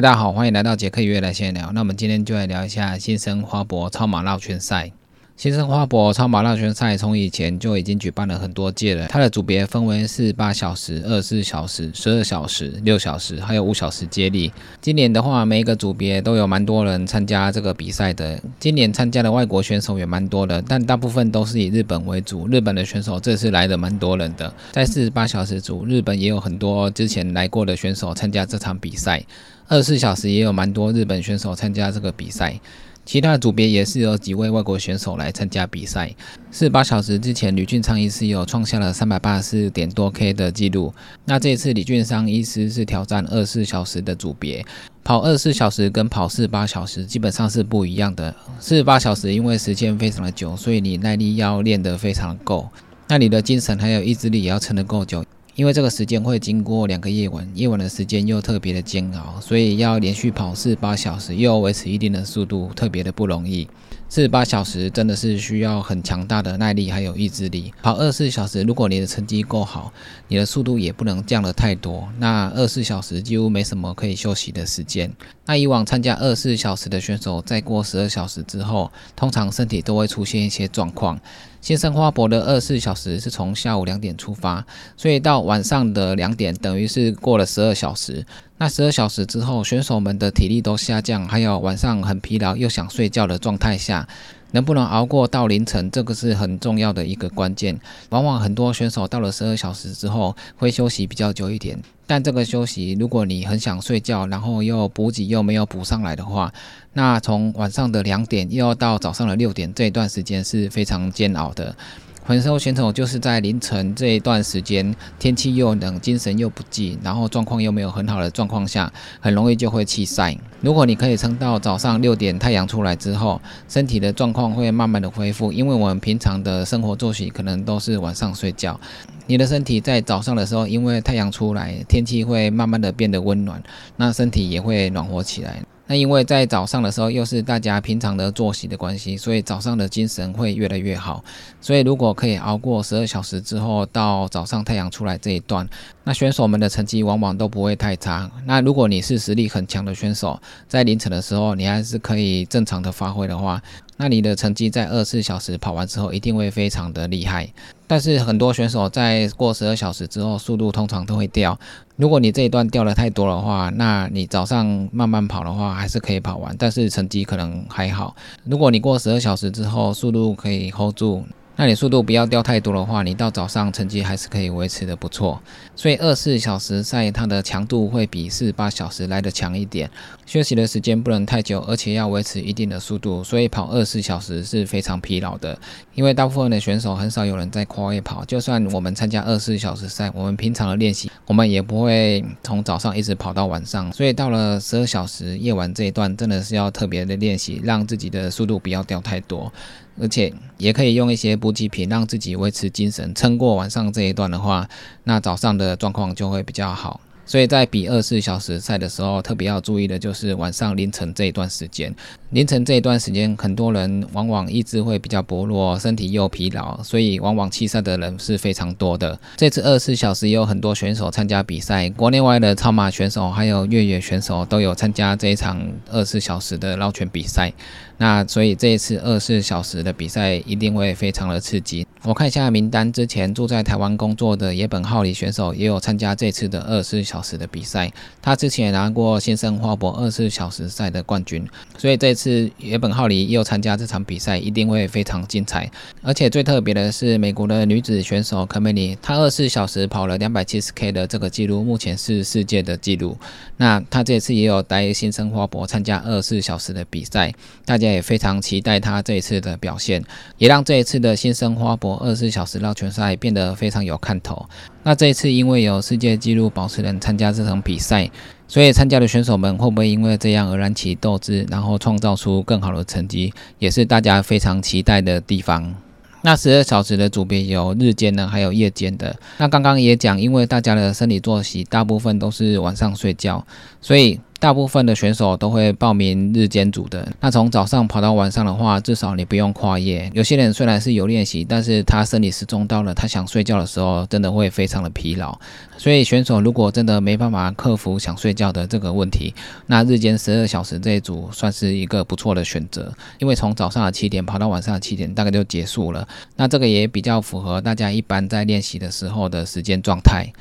大家好，欢迎来到杰克约来闲聊。那我们今天就来聊一下新生花博超马绕圈赛。新生花博超马绕圈赛从以前就已经举办了很多届了，它的组别分为四八小时、二十四小时、十二小时、六小时，还有五小时接力。今年的话，每一个组别都有蛮多人参加这个比赛的。今年参加的外国选手也蛮多的，但大部分都是以日本为主。日本的选手这次来的蛮多人的，在四十八小时组，日本也有很多之前来过的选手参加这场比赛。二十四小时也有蛮多日本选手参加这个比赛。其他的组别也是有几位外国选手来参加比赛。四十八小时之前，吕俊昌医师有创下了三百八十四点多 K 的记录。那这一次李俊昌医师是挑战二十四小时的组别，跑二十四小时跟跑四十八小时基本上是不一样的。四十八小时因为时间非常的久，所以你耐力要练得非常够，那你的精神还有意志力也要撑得够久。因为这个时间会经过两个夜晚，夜晚的时间又特别的煎熬，所以要连续跑四八小时，又要维持一定的速度，特别的不容易。四十八小时真的是需要很强大的耐力还有意志力。跑二十四小时，如果你的成绩够好，你的速度也不能降得太多。那二十四小时几乎没什么可以休息的时间。那以往参加二十四小时的选手，在过十二小时之后，通常身体都会出现一些状况。新生花博的二十四小时是从下午两点出发，所以到晚上的两点，等于是过了十二小时。那十二小时之后，选手们的体力都下降，还有晚上很疲劳又想睡觉的状态下。能不能熬过到凌晨，这个是很重要的一个关键。往往很多选手到了十二小时之后会休息比较久一点，但这个休息，如果你很想睡觉，然后又补给又没有补上来的话，那从晚上的两点又要到早上的六点这一段时间是非常煎熬的。很多选手就是在凌晨这一段时间，天气又冷，精神又不济，然后状况又没有很好的状况下，很容易就会弃赛。如果你可以撑到早上六点太阳出来之后，身体的状况会慢慢的恢复，因为我们平常的生活作息可能都是晚上睡觉，你的身体在早上的时候，因为太阳出来，天气会慢慢的变得温暖，那身体也会暖和起来。那因为在早上的时候，又是大家平常的作息的关系，所以早上的精神会越来越好。所以如果可以熬过十二小时之后，到早上太阳出来这一段，那选手们的成绩往往都不会太差。那如果你是实力很强的选手，在凌晨的时候，你还是可以正常的发挥的话。那你的成绩在二十四小时跑完之后，一定会非常的厉害。但是很多选手在过十二小时之后，速度通常都会掉。如果你这一段掉的太多的话，那你早上慢慢跑的话，还是可以跑完，但是成绩可能还好。如果你过十二小时之后，速度可以 hold 住。那你速度不要掉太多的话，你到早上成绩还是可以维持的不错。所以二十四小时赛它的强度会比四十八小时来的强一点，休息的时间不能太久，而且要维持一定的速度。所以跑二十四小时是非常疲劳的，因为大部分的选手很少有人在跨越跑。就算我们参加二十四小时赛，我们平常的练习，我们也不会从早上一直跑到晚上。所以到了十二小时夜晚这一段，真的是要特别的练习，让自己的速度不要掉太多。而且也可以用一些补给品，让自己维持精神，撑过晚上这一段的话，那早上的状况就会比较好。所以在比二十四小时赛的时候，特别要注意的就是晚上凌晨这一段时间。凌晨这一段时间，很多人往往意志会比较薄弱，身体又疲劳，所以往往弃赛的人是非常多的。这次二十四小时也有很多选手参加比赛，国内外的超马选手还有越野选手都有参加这一场二十四小时的绕圈比赛。那所以这一次二十四小时的比赛一定会非常的刺激。我看一下名单，之前住在台湾工作的野本浩里选手也有参加这次的二十四小小时的比赛。他之前也拿过新生花博二十四小时赛的冠军，所以这次野本浩里又参加这场比赛，一定会非常精彩。而且最特别的是，美国的女子选手科梅尼，她二十四小时跑了两百七十 K 的这个记录，目前是世界的纪录。那她这次也有带新生花博参加二十四小时的比赛，大家。也非常期待她这一次的表现，也让这一次的新生花博二十四小时绕圈赛变得非常有看头。那这一次因为有世界纪录保持人参加这场比赛，所以参加的选手们会不会因为这样而燃起斗志，然后创造出更好的成绩，也是大家非常期待的地方。那十二小时的组别有日间呢，还有夜间的。那刚刚也讲，因为大家的生理作息大部分都是晚上睡觉，所以大部分的选手都会报名日间组的。那从早上跑到晚上的话，至少你不用跨夜。有些人虽然是有练习，但是他生理时钟到了，他想睡觉的时候，真的会非常的疲劳。所以选手如果真的没办法克服想睡觉的这个问题，那日间十二小时这一组算是一个不错的选择。因为从早上的七点跑到晚上的七点，大概就结束了。那这个也比较符合大家一般在练习的时候的时间状态。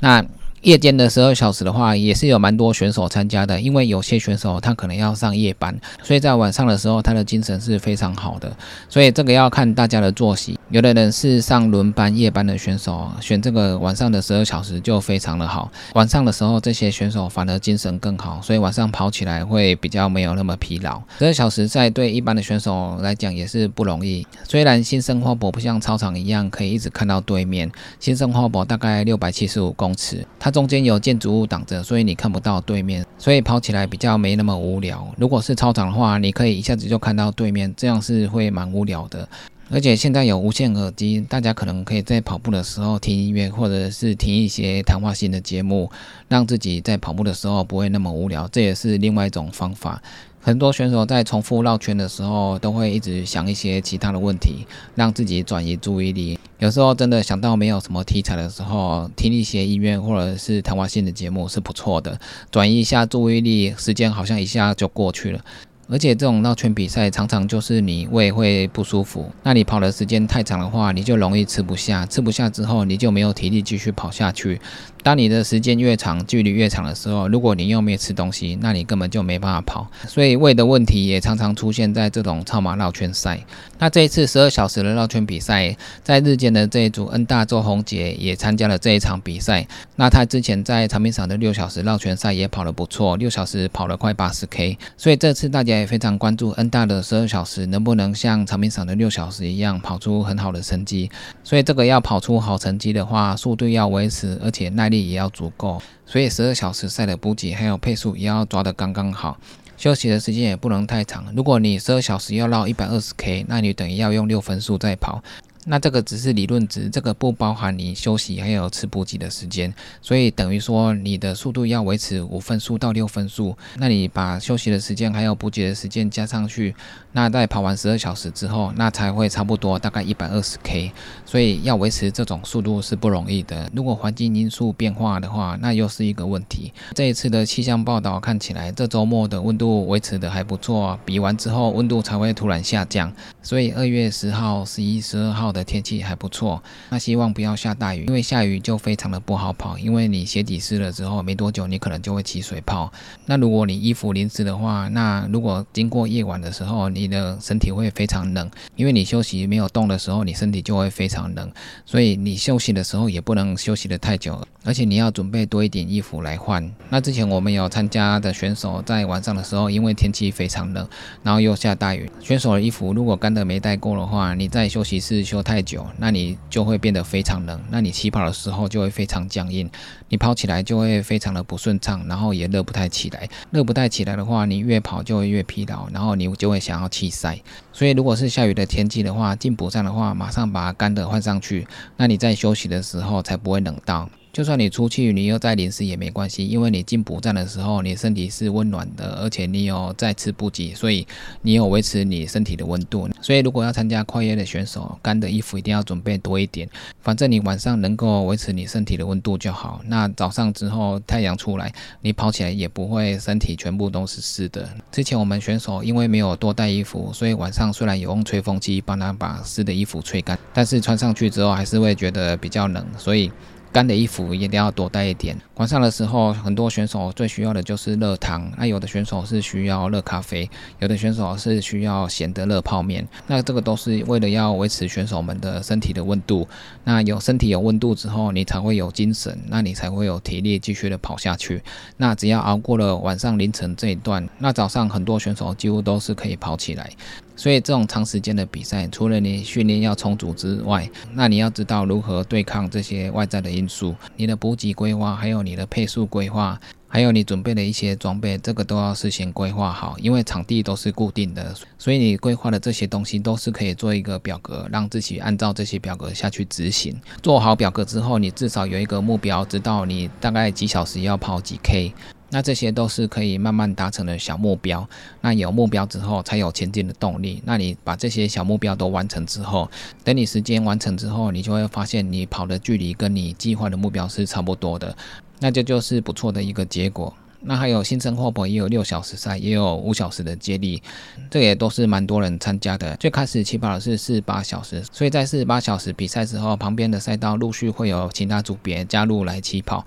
那夜间的十二小时的话，也是有蛮多选手参加的，因为有些选手他可能要上夜班，所以在晚上的时候他的精神是非常好的，所以这个要看大家的作息。有的人是上轮班夜班的选手，选这个晚上的十二小时就非常的好。晚上的时候这些选手反而精神更好，所以晚上跑起来会比较没有那么疲劳。十二小时在对一般的选手来讲也是不容易。虽然新生花博不像操场一样可以一直看到对面，新生花博大概六百七十五公尺，它。中间有建筑物挡着，所以你看不到对面，所以跑起来比较没那么无聊。如果是操场的话，你可以一下子就看到对面，这样是会蛮无聊的。而且现在有无线耳机，大家可能可以在跑步的时候听音乐，或者是听一些谈话性的节目，让自己在跑步的时候不会那么无聊。这也是另外一种方法。很多选手在重复绕圈的时候，都会一直想一些其他的问题，让自己转移注意力。有时候真的想到没有什么题材的时候，听一些音乐或者是谈话性的节目是不错的，转移一下注意力，时间好像一下就过去了。而且这种绕圈比赛常常就是你胃会不舒服，那你跑的时间太长的话，你就容易吃不下，吃不下之后你就没有体力继续跑下去。当你的时间越长，距离越长的时候，如果你又没有吃东西，那你根本就没办法跑。所以胃的问题也常常出现在这种超马绕圈赛。那这一次十二小时的绕圈比赛，在日间的这一组恩大周红杰也参加了这一场比赛。那他之前在长滨场的六小时绕圈赛也跑得不错，六小时跑了快八十 K。所以这次大家也非常关注恩大的十二小时能不能像长滨场的六小时一样跑出很好的成绩。所以这个要跑出好成绩的话，速度要维持，而且耐力也要足够。所以十二小时赛的补给还有配速也要抓得刚刚好，休息的时间也不能太长。如果你十二小时要绕一百二十 K，那你等于要用六分速在跑。那这个只是理论值，这个不包含你休息还有吃补给的时间，所以等于说你的速度要维持五分速到六分速，那你把休息的时间还有补给的时间加上去，那在跑完十二小时之后，那才会差不多大概一百二十 K，所以要维持这种速度是不容易的。如果环境因素变化的话，那又是一个问题。这一次的气象报道看起来，这周末的温度维持的还不错，比完之后温度才会突然下降，所以二月十号、十一、十二号。的天气还不错，那希望不要下大雨，因为下雨就非常的不好跑，因为你鞋底湿了之后，没多久你可能就会起水泡。那如果你衣服淋湿的话，那如果经过夜晚的时候，你的身体会非常冷，因为你休息没有动的时候，你身体就会非常冷，所以你休息的时候也不能休息的太久，而且你要准备多一点衣服来换。那之前我们有参加的选手在晚上的时候，因为天气非常冷，然后又下大雨，选手的衣服如果干的没带够的话，你在休息室休。太久，那你就会变得非常冷，那你起跑的时候就会非常僵硬，你跑起来就会非常的不顺畅，然后也热不太起来。热不太起来的话，你越跑就会越疲劳，然后你就会想要弃赛。所以如果是下雨的天气的话，进补站的话，马上把干的换上去，那你在休息的时候才不会冷到。就算你出去，你又在淋湿也没关系，因为你进补站的时候，你身体是温暖的，而且你有再吃补给，所以你有维持你身体的温度。所以如果要参加跨越的选手，干的衣服一定要准备多一点，反正你晚上能够维持你身体的温度就好。那早上之后太阳出来，你跑起来也不会身体全部都是湿的。之前我们选手因为没有多带衣服，所以晚上虽然有用吹风机帮他把湿的衣服吹干，但是穿上去之后还是会觉得比较冷，所以。干的衣服一定要多带一点。晚上的时候，很多选手最需要的就是热汤。那有的选手是需要热咖啡，有的选手是需要咸的热泡面。那这个都是为了要维持选手们的身体的温度。那有身体有温度之后，你才会有精神，那你才会有体力继续的跑下去。那只要熬过了晚上凌晨这一段，那早上很多选手几乎都是可以跑起来。所以这种长时间的比赛，除了你训练要充足之外，那你要知道如何对抗这些外在的因素。你的补给规划，还有你的配速规划，还有你准备的一些装备，这个都要事先规划好。因为场地都是固定的，所以你规划的这些东西都是可以做一个表格，让自己按照这些表格下去执行。做好表格之后，你至少有一个目标，知道你大概几小时要跑几 K。那这些都是可以慢慢达成的小目标。那有目标之后，才有前进的动力。那你把这些小目标都完成之后，等你时间完成之后，你就会发现你跑的距离跟你计划的目标是差不多的。那这就是不错的一个结果。那还有新生霍博也有六小时赛，也有五小时的接力，这也都是蛮多人参加的。最开始起跑的是四十八小时，所以在四十八小时比赛之后，旁边的赛道陆续会有其他组别加入来起跑。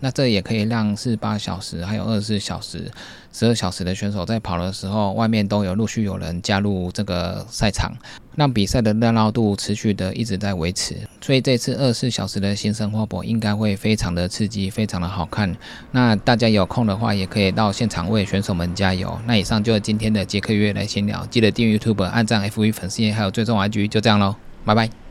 那这也可以让四十八小时还有二十四小时、十二小时的选手在跑的时候，外面都有陆续有人加入这个赛场，让比赛的热闹度持续的一直在维持。所以这次二十四小时的新生活博应该会非常的刺激，非常的好看。那大家有空的话，也可以到现场为选手们加油。那以上就是今天的杰克约来闲聊，记得订阅 YouTube、按赞 FV 粉丝页，还有追踪 IG，就这样喽，拜拜。